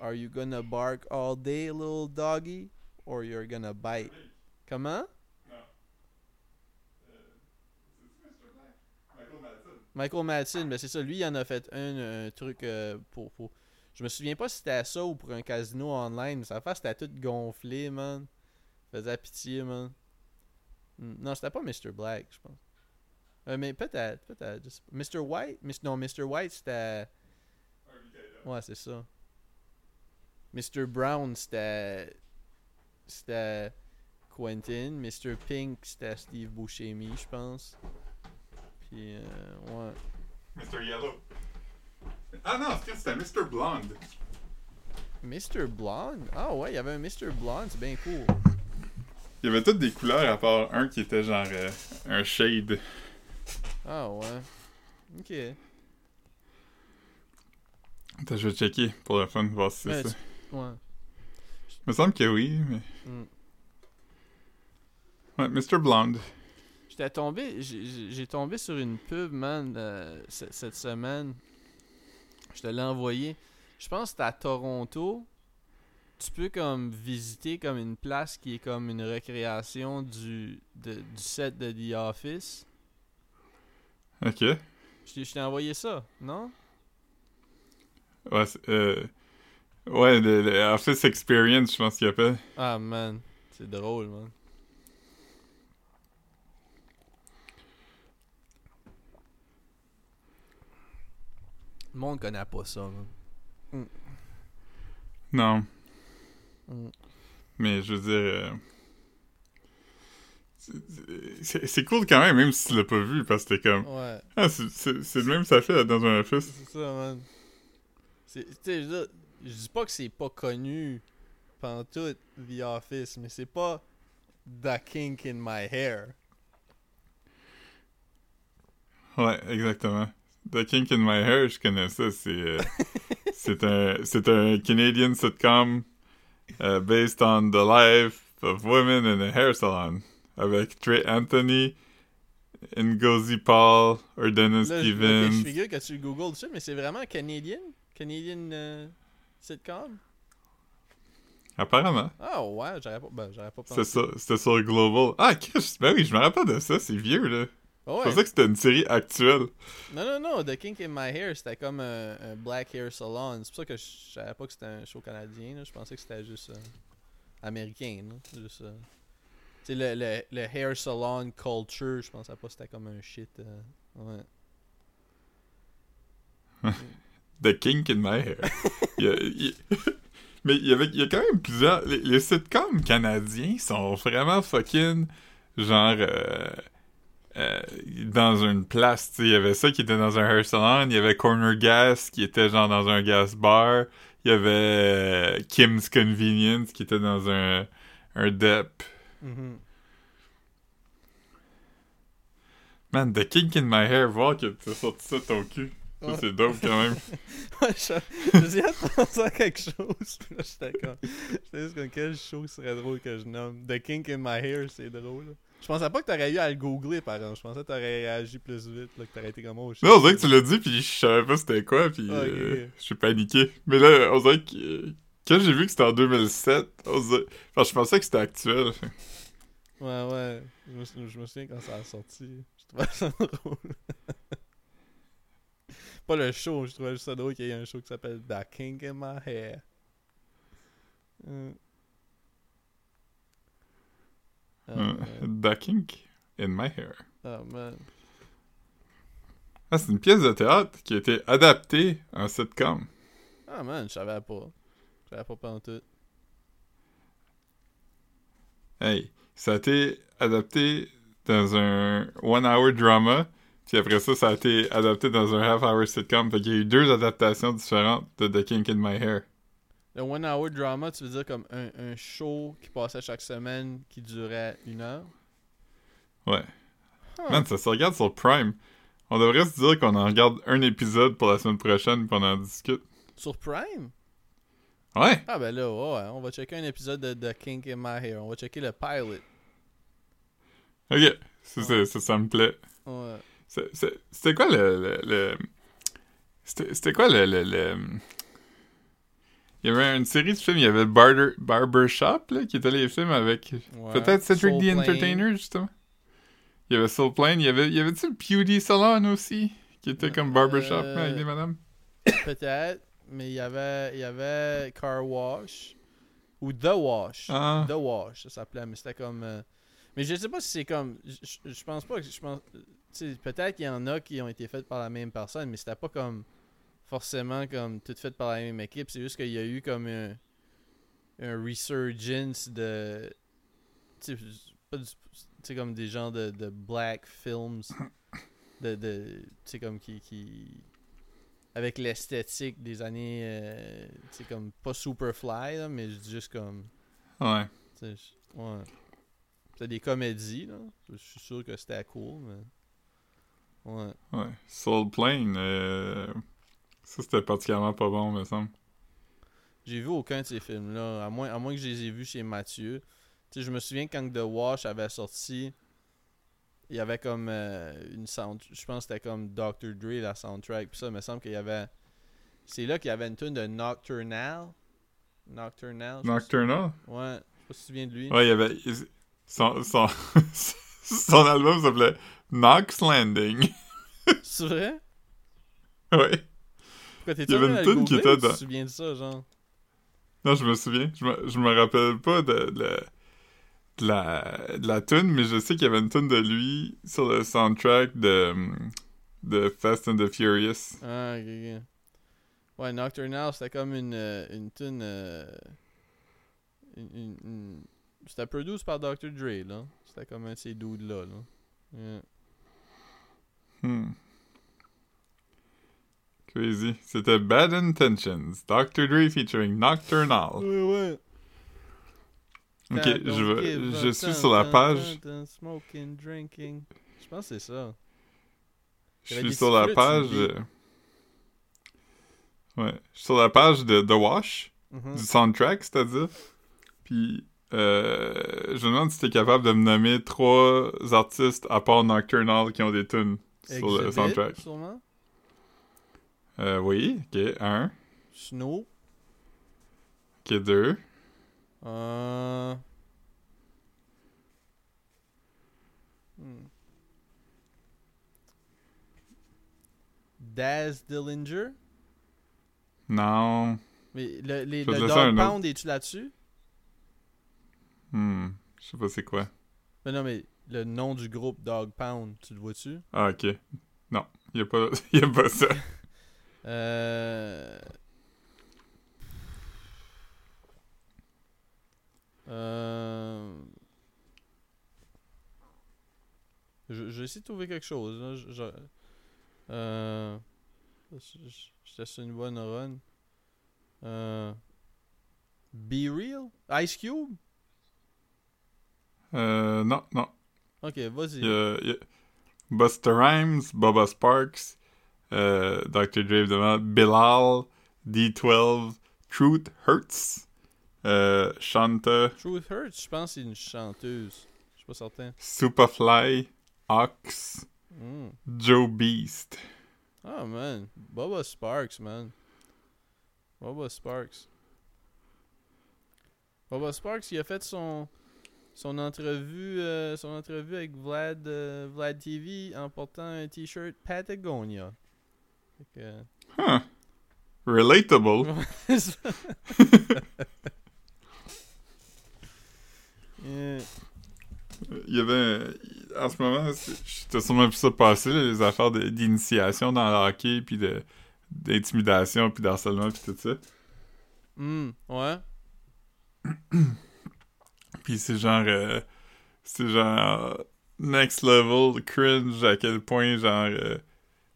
Are you gonna bark all day, little doggy? Or you're gonna bite? Comment? Michael Madsen, ben c'est ça, lui il en a fait un, un truc euh, pour, pour. Je me souviens pas si c'était ça ou pour un casino online. Sa face c'était toute gonflée, man. Faisait pitié, man. Hmm, Non, c'était pas Mr. Black, je pense. Euh, mais peut-être, peut-être. Mr. White? Non, Mr. White c'était. Ouais, c'est ça. Mr. Brown c'était. C'était. Quentin. Mr. Pink c'était Steve Buscemi, je pense. Puis, euh, ouais. Mr. Yellow. Ah non, c'était Mr. Blonde. Mr. Blonde? Ah ouais, il y avait un Mr. Blonde, c'est bien cool. Il y avait toutes des couleurs à part un qui était genre euh, un shade. Ah ouais. Ok. Attends, je vais checker pour le fun, voir si c'est Ouais, ça. tu- Ouais. Il me semble que oui, mais. Mm. Ouais, Mr. Blonde. J'étais tombé, j'ai- tombé sur une pub, man, euh, cette semaine. Je te l'ai envoyé. Je pense que c'était à Toronto. Tu peux comme visiter comme une place qui est comme une recréation du, de- du set de The Office. Ok. Je t'ai- envoyé ça, non? Ouais, euh... Ouais, le, le Office Experience, je pense qu'il appelle. Ah man, c'est drôle, man. Le monde connaît pas ça. Non. Mm. Mais je veux dire. euh, c'est- cool quand même, même si tu l'as pas vu, parce que t'es comme. Ouais, Ah, c'est- le même ça fait dans un office. c'est ça, man. Tu sais, je dis pas que c'est pas connu pendant tout The Office, mais c'est pas The Kink in My Hair. Ouais, exactement. The Kink in My Hair, je connais ça. C'est euh, c'est un c'est un Canadian sitcom euh, based on the life of women in a hair salon avec Trey Anthony, Ngozi Paul, Ordena Là, je, je Stevens. figure que tu googles ça, mais c'est vraiment canadien? Canadian euh, sitcom? Apparemment. Ah ouais, j'aurais pas, ben, j'aurais pas pensé. c'était sur Global. Ah, ben oui, je me rappelle de ça, c'est vieux là. Je ouais. pensais que c'était une série actuelle. Non, non, non, The Kink in My Hair, c'était comme un, un black hair salon. C'est pour ça que je savais pas que c'était un show canadien. là. Je pensais que c'était juste euh, américain. là. Juste, euh, le, le, le hair salon culture, je pensais pas que c'était comme un shit. euh, ouais. The Kink in My Hair. Il y a- il- Mais il y, avait, il y a quand même plusieurs. Les, les sitcoms canadiens sont vraiment fucking. Genre. Euh, dans une place, tu sais. Il y avait ça qui était dans un hair salon. Il y avait Corner Gas qui était genre dans un gas bar. Il y avait euh, Kim's Convenience qui était dans un, un dep. Mhm. Man, The Kink in My Hair, voir que t'as sorti ça de ton cul. Ça, c'est dope quand même. Ouais, je hâte de penser à quelque chose. j'étais comme. J'étais juste comme quel show serait drôle que je nomme? The Kink in My Hair, c'est drôle. Je pensais pas que t'aurais eu à le googler, par exemple. Je pensais que t'aurais réagi plus vite, là, que t'aurais été comme oh, shit. Non, on dirait que tu l'as dit, puis je savais pas c'était quoi, puis euh, je suis paniqué. Mais là, on dirait que... Quand j'ai vu que c'était en 2007, on dirait... Enfin, je pensais que c'était actuel. Ouais, ouais. Je me, sou- je me souviens quand ça a sorti. Je trouvais ça drôle. pas le show, je trouvais juste ça drôle qu'il y ait un show qui s'appelle The King in My Hair. Euh. Euh, Kink in my hair. Ah, man. Ah, c'est une pièce de théâtre qui a été adaptée en sitcom. Ah, man, je savais pas. Je savais pas pendant tout. Hey, ça a été adapté dans un one-hour drama, puis après ça, ça a été adapté dans un half-hour sitcom. Fait qu'il y a eu deux adaptations différentes de The Kink in My Hair. Le one hour drama, tu veux dire comme un, un show qui passait chaque semaine qui durait une heure? Ouais. Huh. Man, ça se regarde sur Prime. On devrait se dire qu'on en regarde un épisode pour la semaine prochaine, puis on en discute. Sur Prime? Ouais! Ah ben là, ouais, on va checker un épisode de The Kink in My Hair. On va checker le pilot. Ok, ça, ça, ça, ça me plaît. Ouais. C'était quoi le... le, c'était quoi le, le, le- Il y avait une série de films, il y avait Barber, Barbershop, là, qui étaient les films avec... Ouais. Peut-être Cedric Soul the Plane. Entertainer, justement. Il y avait Soul Plane, il y avait... Il y avait-tu le Beauty Salon aussi? Qui était comme Barbershop, Euh, avec des madames? Peut-être, mais il y avait, il y avait Car Wash ou The Wash. Ah, The Wash, ça s'appelait, mais c'était comme. euh, Mais je sais pas si c'est comme. Je, pense pas que. Je pense. tu sais, Peut-être qu'il y en a qui ont été faites par la même personne, mais c'était pas comme. Forcément comme toutes faites par la même équipe. C'est juste qu'il y a eu comme un. Un resurgence de. Tu sais, comme des genres de, de black films. De. de tu sais, comme qui. qui avec l'esthétique des années. euh, tu sais, comme. Pas Superfly, là, mais juste comme. ouais. Tu sais, je- Ouais. C'était des comédies, là. Je suis sûr que c'était cool, mais. Ouais. Ouais. Soul Plane, euh, ça c'était particulièrement pas bon, me semble. J'ai vu aucun de ces films-là, à moins, à moins que je les ai vus chez Mathieu. Tu sais, je me souviens quand The Wash avait sorti, il y avait comme euh, une sound... Je pense que c'était comme Dr. Dre, la soundtrack. Puis ça, il me semble qu'il y avait... C'est là qu'il y avait une tune de Nocturnal. Nocturnal. sais Nocturnal? Ouais. Je te souviens de lui. Ouais, il y avait. Son, son, son album s'appelait Knox Landing. C'est vrai? ouais. Il y avait une tune qui était Tu dans- te souviens de ça, genre? Non, je me souviens. Je me, je me rappelle pas de, de, de la, de la tune, mais je sais qu'il y avait une tune de lui sur le soundtrack de, de Fast and the Furious. Ah, ok, ok. Ouais, Nocturnal, c'était comme une, euh, une tune. euh, une- une- une- C'était produit par Dr. Dre, là. C'était comme un de ces dudes-là, là. Yeah. Hmm. Crazy. C'était Bad Intentions. Dr. Dre featuring Nocturnal. Ouais, ouais. Ok, je, je suis sur la page. Smoking, drinking. Je pense que c'est ça. Je suis sur la page. Ouais. Je suis sur la page de The Wash, Mhm. du soundtrack, c'est-à-dire. Puis, euh, je me demande si t'es capable de me nommer trois artistes à part Nocturnal qui ont des tunes sur le soundtrack. sûrement. Euh, oui, ok, un. Snow. Ok, deux. Euh... hmm. Daz Dillinger. Non. Mais le, les, le Dog. Pound, es-tu là-dessus? Hmm. Je sais pas c'est quoi. Mais non, mais le nom du groupe Dog Pound, tu le vois-tu? Ah, ok. Non, y a pas, y a pas ça. Euh... Euh... Je, je vais essayer de trouver quelque chose. Là. Je, je- euh... je- je- sur une bonne run. Euh... Be Real? Ice Cube? Euh, non, non. Ok, vas-y. Busta Rhymes, Bubba Sparks, euh, Dr. Dre, évidemment, Bilal, D12, Truth Hurts, euh, Shanta. Truth Hurts, je pense c'est une chanteuse. Je sais pas certain. Superfly, Ox, Hmm. Joe Beast. Ah, man. Bubba Sparks, man. Bubba Sparks. Bubba Sparks, il a fait son son entrevue euh, son entrevue avec Vlad euh, Vlad TV en portant un t-shirt Patagonia. Que, Huh. Relatable. Yeah. Il y avait. En ce moment, t'as sûrement vu ça passer, là, les affaires d'initiation dans le hockey, puis de d'intimidation, puis d'harcèlement, puis tout ça. Hmm, ouais. Puis c'est genre. euh, c'est genre. Next level cringe à quel point, genre. euh,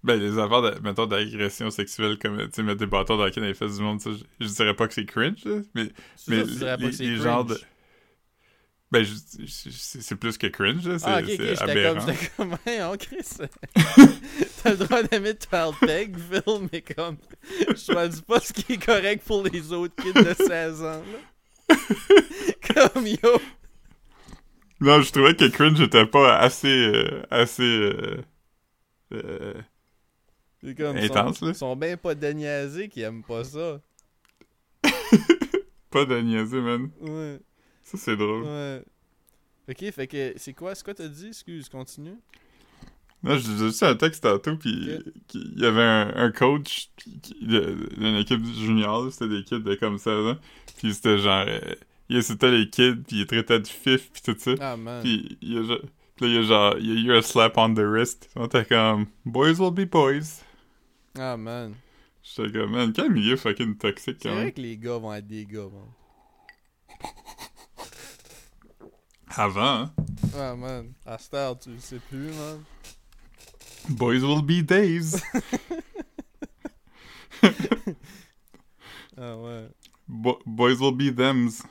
ben, les affaires, de, mettons, d'agression sexuelle, comme, tu sais, mettre des bâtons dans les fesses du monde, ça, je, je dirais pas que c'est cringe, là, mais, mais ça, les, les genres de. Ben, c'est plus que cringe, là, c'est Ah, ok, ok, c'est j'étais comme, aberrant. j'étais comme, hey, on Chris. T'as le droit d'aimer Child Peg, Phil, mais comme, je choisis pas ce qui est correct pour les autres kids de 16 ans, là. comme, yo. Non, je trouvais que cringe était pas assez. euh, assez. euh, euh, C'est comme, Intense, sont, là. sont bien pas déniaisés qui aiment pas ça. pas de niaiser, man. Ouais, Ça, c'est drôle. ouais. Ok, fait que, c'est quoi, c'est quoi t'as dit? Excuse, continue. Non, j'ai juste un texte tantôt, puis il y avait un, un coach d'une équipe junior, là, c'était des kids de comme 16 ans, puis c'était genre, euh, il insultait les kids, puis il traitait de fif, puis tout ça, Ah, man. puis il y a, là, il y a genre, il y a eu un slap on the wrist, on était comme, boys will be boys. Ah, man. J'étais comme, man, quel milieu fucking toxique, C'est quand vrai même. que les gars vont être des gars, man. Avant, hein. Ah, man. À cette heure, tu le sais plus, man. Boys will be days. Ah, ouais. Bo- boys will be thems.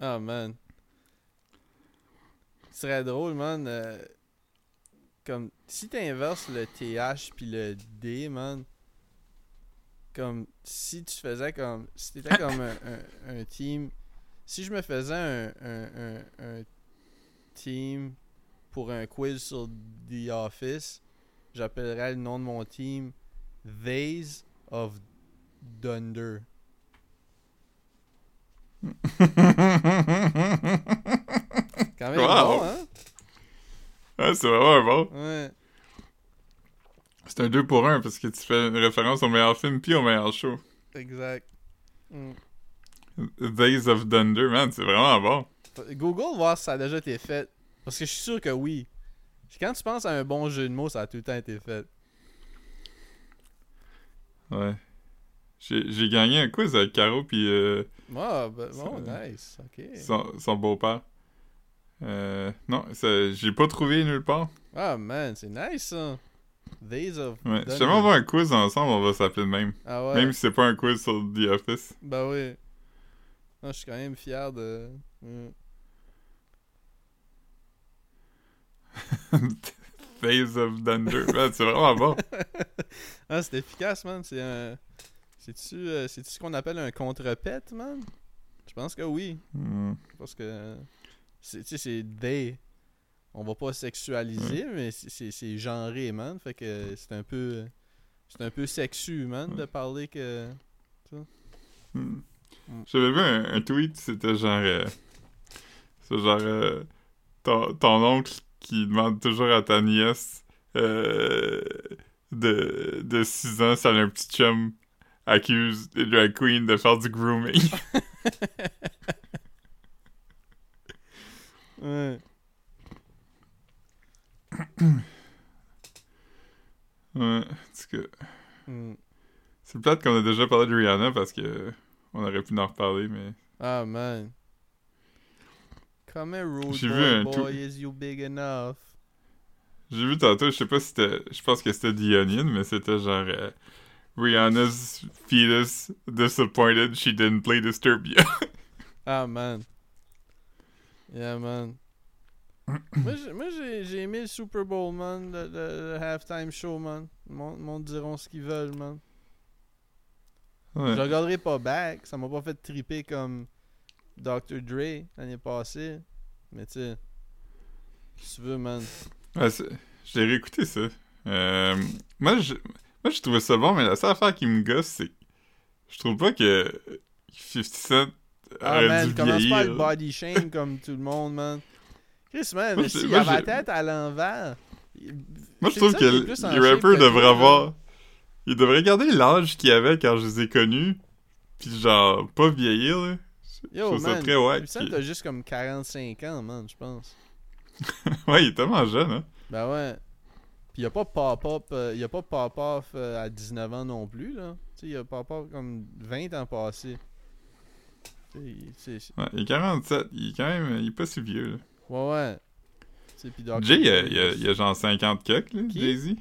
Ah, man. Ce serait drôle, man. euh, comme, si t'inverses le TH puis le D, man. Comme, si tu faisais comme. Si t'étais comme un, un, un team. Si je me faisais un, un, un, un team pour un quiz sur The Office, j'appellerais le nom de mon team Vase of Dunder. Quand même Wow. bon, hein? Ah, c'est vraiment bon. Ouais. C'est un 2 pour 1 parce que tu fais une référence au meilleur film puis au meilleur show. Exact. Mm. Days of Thunder, man, c'est vraiment bon. Google voir si ça a déjà été fait. Parce que je suis sûr que oui. Quand tu penses à un bon jeu de mots, ça a tout le temps été fait. Ouais. J'ai gagné un quiz avec Caro puis euh, Ah, ben, bon, Ça- nice. Ok. son, son beau-père. Euh, non, j'ai pas trouvé nulle part. Ah, man, c'est nice ça. Days of. Ouais. Si jamais on va un quiz ensemble, on va s'appeler de même. Ah ouais. Même si c'est pas un quiz sur The Office. Ben oui. Ah, je suis quand même fier de. Mm. Days of Thunder, c'est vraiment bon. Ah, c'est efficace, man. C'est un. C'est-tu euh, ce qu'on appelle un contre-pet, man? Je pense que oui. Hmm. Parce que. c'est- Tu sais, c'est they. On va pas sexualiser, mais c'est- genré, man. Fait que c'est un peu. C'est un peu sexu, man, de parler que. Mm. J'avais vu un, un tweet, c'était genre. euh, c'est genre. euh, ton, ton oncle qui demande toujours à ta nièce euh, de, de 6 ans si elle a un petit chum accuse drag queens de faire du grooming. Ouais. Ouais, en tout cas. Mm. C'est plate qu'on a déjà parlé de Rihanna parce que on aurait pu en reparler, mais. Ah, man. Come here, rude J'ai vu un boy, is you big enough? J'ai vu tantôt, je sais pas si c'était. Je pense que c'était The Onion, mais c'était genre. euh, Rihanna's fetus disappointed she didn't play Disturbia. Ah, man. Yeah, man. Moi, j'ai- j'ai j'ai aimé le Super Bowl, man. Le, le- le halftime show, man. Le monde, diront ce qu'ils veulent, man. Ouais. Je regarderai pas back. Ça m'a pas fait triper comme Dr. Dre l'année passée. Mais tu sais. Si tu veux, man. Ouais, l'ai réécouté, ça. Euh, moi, je, moi, je trouvais ça bon, mais la seule affaire qui me gosse, c'est que je trouve pas que 50 Cent Ah, man, commence pas à body shame comme tout le monde, man. Chris, man, Moi, si j'ai- il moi, avait la tête à l'envers. Moi, je 50 trouve que les rappers devraient avoir... Ils devraient garder l'âge qu'ils avaient quand je les ai connus, pis genre, pas vieillir, là. Je Yo, trouve ça très wack. 50 Cent, t'as juste comme 45 ans, man, je pense. Ouais, il est tellement jeune, hein. Ben ouais. Pis y a pas pop-up, euh, y a pas pop-off euh, à 19 ans non plus, là. Tu sais, y a pop-off comme 20 ans passés. Tu sais, c'est- Ouais, il est 47, il est quand même... Il est pas si vieux, là. Ouais, ouais. Tu sais, pis Dr. Jay, il a, Dre, il a- il a genre 50 cucks, là, Qui? Jay-Z.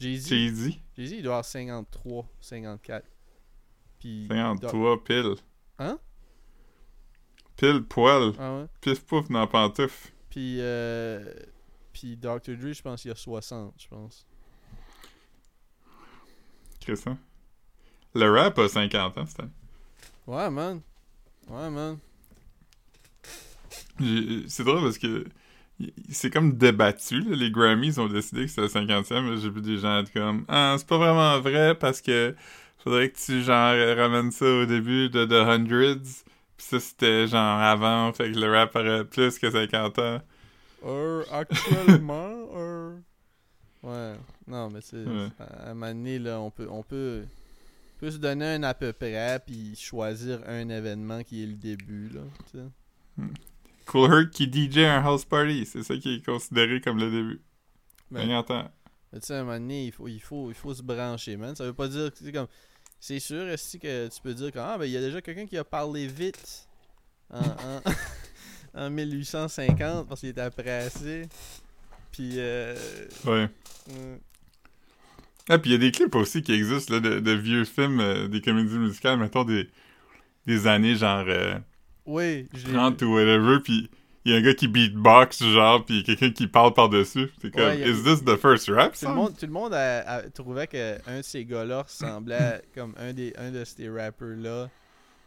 Jay-Z. Jay-Z. Jay-Z, il doit avoir 53, 54. Puis. 53 pile. Hein? Pile poil. Ah ouais. Pif pouf dans la pantoufle. Puis, euh, puis Dr. Dre, je pense qu'il y a 60, je pense. Qu'est-ce que ça? Le rap a 50 ans, c'était. Ouais, man. Ouais, man. C'est drôle parce que c'est comme débattu. là. Les Grammys ont décidé que c'était le 50e. mais J'ai vu des gens être comme Ah, c'est pas vraiment vrai parce que faudrait que tu genre ramènes ça au début de The Hundreds. Puis ça, c'était genre avant. Fait que le rap aurait plus que 50 ans. Euh, actuellement, euh... Ouais. Non, mais c'est... Ouais. À un moment donné, là, on peut, on peut, on peut se donner un à peu près, puis choisir un événement qui est le début, là, tu sais. Cool Herc qui DJ un house party. C'est ça qui est considéré comme le début. Ben, 50 ans. Tu sais, à un moment donné, il faut, il faut, il faut se brancher, man. Ça veut pas dire que c'est comme. C'est sûr, est que tu peux dire que ah, ben, il y a déjà quelqu'un qui a parlé vite en, en, en 1850 parce qu'il était pressé. Puis, euh. Ouais. euh, Ah, puis il y a des clips aussi qui existent là, de, de vieux films, euh, des comédies musicales, mettons des, des années genre euh, oui, je l'ai 30 vu. ou whatever, puis il y a un gars qui beatbox, genre, puis quelqu'un qui parle par-dessus. C'est comme, Ouais, y a- is this the first rap Tout le monde, tout le monde a, a- trouvait que un de ces gars-là ressemblait comme un des un de ces rappers-là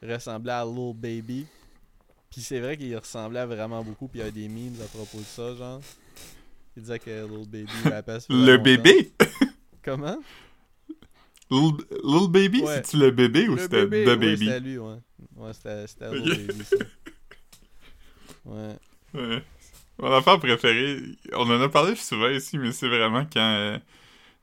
ressemblait à Lil Baby. Puis c'est vrai qu'il ressemblait vraiment beaucoup, puis il y a des memes à propos de ça, genre. Il disait que Lil Baby rappait Le bébé? Comment? Lil Baby, Ouais. c'est-tu le bébé ou c'était The ouais, Baby? c'était lui, ouais. Ouais, c'était c'était Lil Ok. Baby, ça. Ouais. Ouais. Mon affaire préférée, on en a parlé souvent ici, mais c'est vraiment quand, euh,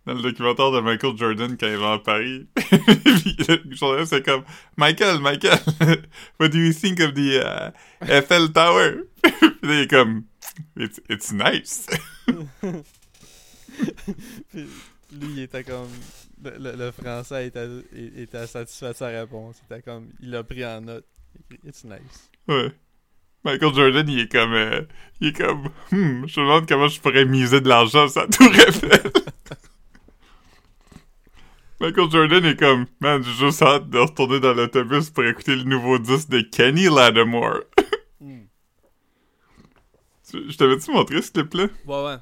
dans le documentaire de Michael Jordan, quand il va à Paris, puis le journaliste c'est comme, Michael, Michael, what do you think of the uh, Eiffel Tower? puis il est comme, it's, it's nice. Puis lui, il était comme. Le, le- le français était, satisfait de sa réponse. Était comme. Il l'a pris en note. It's nice. ouais. Michael Jordan, il est comme, euh, il est comme, hmm, je me demande comment je pourrais miser de l'argent la Tour Eiffel. Michael Jordan est comme, man, j'ai juste hâte de retourner dans l'autobus pour écouter le nouveau disque de Kenny Lattimore. Hmm. Je t'avais-tu montré ce clip-là? Ouais, ouais.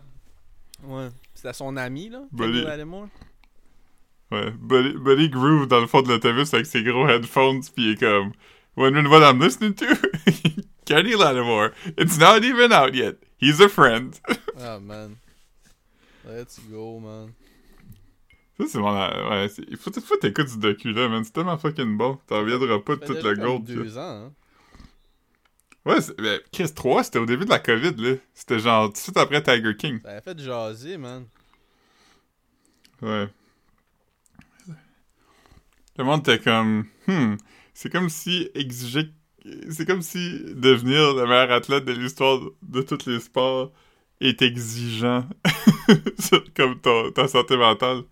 Ouais. C'était son ami, là. Buddy. Kenny Lattimore. Ouais. Buddy, Buddy Groove dans le fond de l'autobus avec ses gros headphones, pis il est comme, wondering what I'm listening to? Kenny Lattimore. It's not even out yet. He's a friend. Ah, man. Let's go, man. Ça, c'est mon. Ouais, il faut, faut t'écouter ce docu-là, man. C'est tellement fucking bon. T'en reviendras pas de Ça tout fait le déjà comme gold. deux ans, hein. Ouais, ben, Chris 3, c'était au début de la COVID, là. C'était genre tout de suite après Tiger King. Ça a fait jaser, man. Ouais. Le monde était comme. Hmm. C'est comme si exiger. C'est comme si devenir le meilleur athlète de l'histoire de tous les sports est exigeant. Sur- comme ton, ta santé mentale.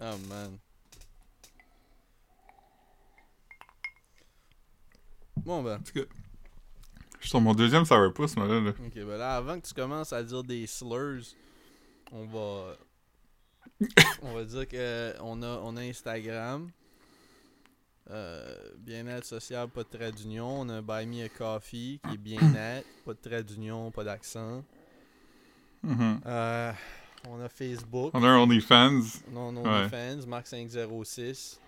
Oh, man. Bon, ben. Je suis sur mon deuxième sourpuss, moi, là. là. Ok, ben là, avant que tu commences à dire des slurs, on va. on va dire que on a, on a Instagram. Euh, bien-être social, pas de trait d'union. On a un Buy Me a Coffee qui est bien-être, pas de trait d'union, pas d'accent. Mhm. Euh, on a Facebook. On a un OnlyFans. Non, non, Ouais. fans, Mark506.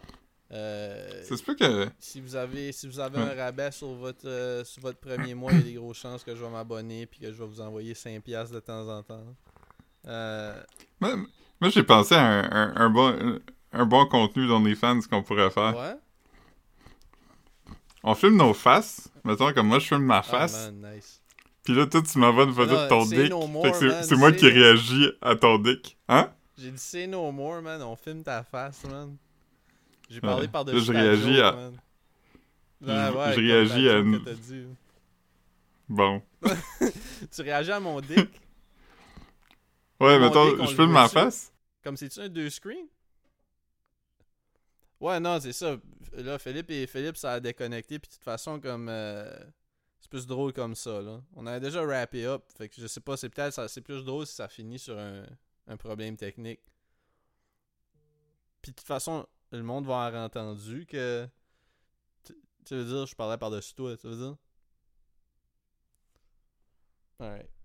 Euh, Ça se peut que. si vous avez si vous avez Ouais. un rabais sur votre euh, sur votre premier mois, il y a des grosses chances que je vais m'abonner puis que je vais vous envoyer 5$ piastres de temps en temps. Moi, moi, j'ai pensé à un, un, un bon, un bon contenu d'OnlyFans qu'on pourrait faire. ouais? On filme nos faces. Mettons, comme moi, je filme ma Ah, face. man, nice. Puis là, toi, tu m'envoies une photo de ton dick. no c'est- c'est moi qui réagis à ton dick. Hein? J'ai dit say no more, man. On filme ta face, man. J'ai parlé Ouais. par-dessus Là, je réagis à- man. Je- Ouais, réagis à une- dit. Bon. Tu réagis à mon dick? Ouais, mettons, je filme ma face. comme c'est-tu un deux screens? Ouais, non, c'est ça. Là, Philippe et Philippe, ça a déconnecté. Puis de toute façon, comme. euh, c'est plus drôle comme ça, là. On avait déjà wrappé up. Fait que je sais pas, c'est peut-être. C'est plus drôle si ça finit sur un, un problème technique. Puis de toute façon, le monde va avoir entendu que. Tu veux dire, je parlais par-dessus toi, tu veux dire? Alright.